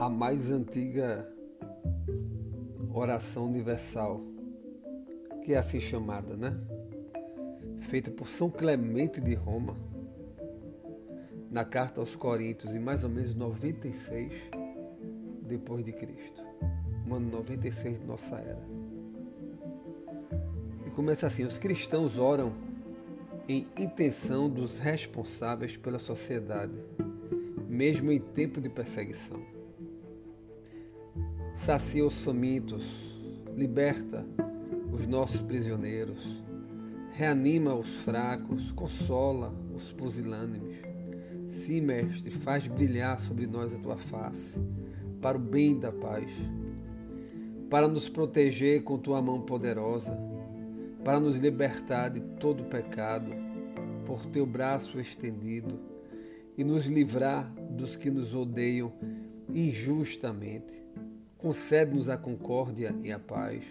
a mais antiga oração universal, que é assim chamada, né? Feita por São Clemente de Roma, na carta aos Coríntios, em mais ou menos 96 depois de Cristo, no ano 96 de nossa era. E começa assim: os cristãos oram em intenção dos responsáveis pela sociedade, mesmo em tempo de perseguição sacia os famintos, liberta os nossos prisioneiros, reanima os fracos, consola os pusilânimes. Sim, mestre, faz brilhar sobre nós a tua face, para o bem da paz, para nos proteger com tua mão poderosa, para nos libertar de todo pecado, por teu braço estendido, e nos livrar dos que nos odeiam injustamente Concede-nos a concórdia e a paz,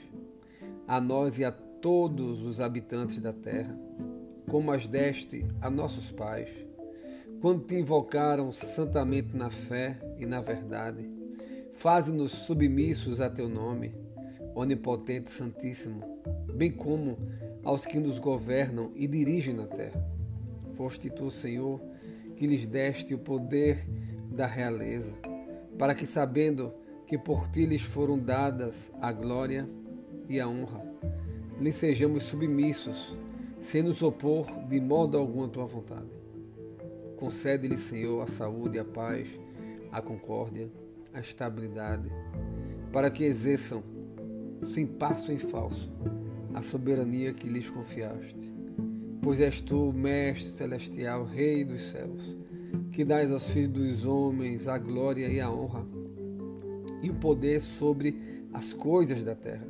a nós e a todos os habitantes da terra, como as deste a nossos pais, quando te invocaram santamente na fé e na verdade. Faze-nos submissos a teu nome, onipotente Santíssimo, bem como aos que nos governam e dirigem na terra. Foste tu, Senhor, que lhes deste o poder da realeza, para que, sabendo que por ti lhes foram dadas a glória e a honra. Lhe sejamos submissos, sem nos opor de modo algum à tua vontade. Concede-lhe, Senhor, a saúde, a paz, a concórdia, a estabilidade, para que exerçam, sem passo em falso, a soberania que lhes confiaste. Pois és tu, Mestre celestial, Rei dos céus, que dás aos filhos dos homens a glória e a honra e o poder sobre as coisas da terra.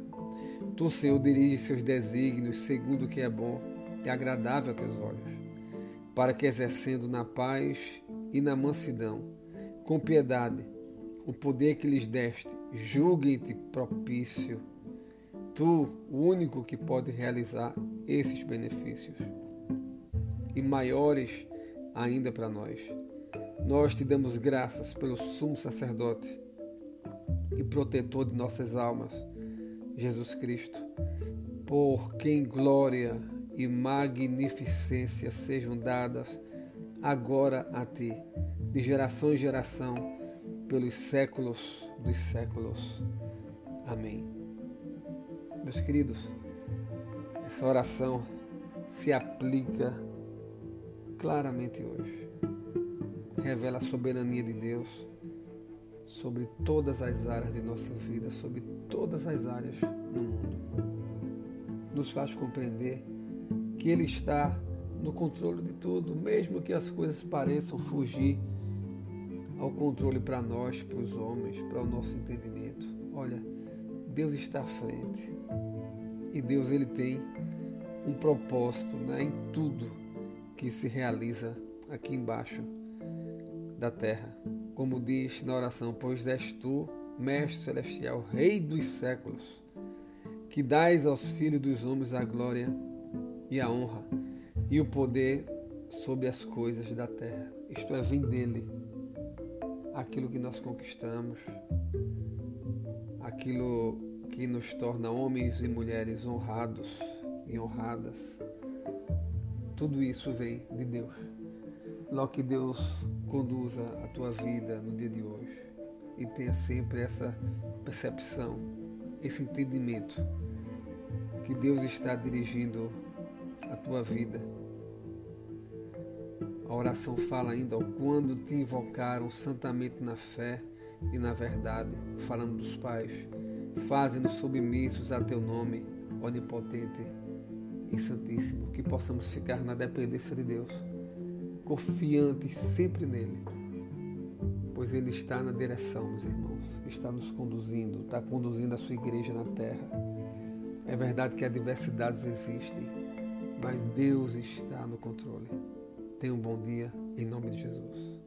Tu, Senhor, dirige seus desígnios segundo o que é bom e agradável a teus olhos, para que, exercendo na paz e na mansidão, com piedade, o poder que lhes deste, julguem-te propício. Tu, o único que pode realizar esses benefícios. E maiores ainda para nós. Nós te damos graças pelo sumo sacerdote e protetor de nossas almas, Jesus Cristo, por quem glória e magnificência sejam dadas agora a ti, de geração em geração, pelos séculos dos séculos. Amém. Meus queridos, essa oração se aplica claramente hoje. Revela a soberania de Deus sobre todas as áreas de nossa vida, sobre todas as áreas no mundo. Nos faz compreender que Ele está no controle de tudo, mesmo que as coisas pareçam fugir ao controle para nós, para os homens, para o nosso entendimento. Olha, Deus está à frente. E Deus ele tem um propósito né, em tudo que se realiza aqui embaixo da terra como diz na oração: Pois és tu, Mestre Celestial, Rei dos séculos, que dais aos filhos dos homens a glória e a honra e o poder sobre as coisas da terra. Isto é, vem dele aquilo que nós conquistamos, aquilo que nos torna homens e mulheres honrados e honradas. Tudo isso vem de Deus. Logo que Deus conduza a tua vida no dia de hoje e tenha sempre essa percepção, esse entendimento que Deus está dirigindo a tua vida. A oração fala ainda ó, quando te invocaram santamente na fé e na verdade, falando dos pais, fazem-nos submissos a teu nome, onipotente e santíssimo, que possamos ficar na dependência de Deus confiantes sempre nele, pois ele está na direção, meus irmãos, está nos conduzindo, está conduzindo a sua igreja na terra. É verdade que adversidades existem, mas Deus está no controle. Tenha um bom dia, em nome de Jesus.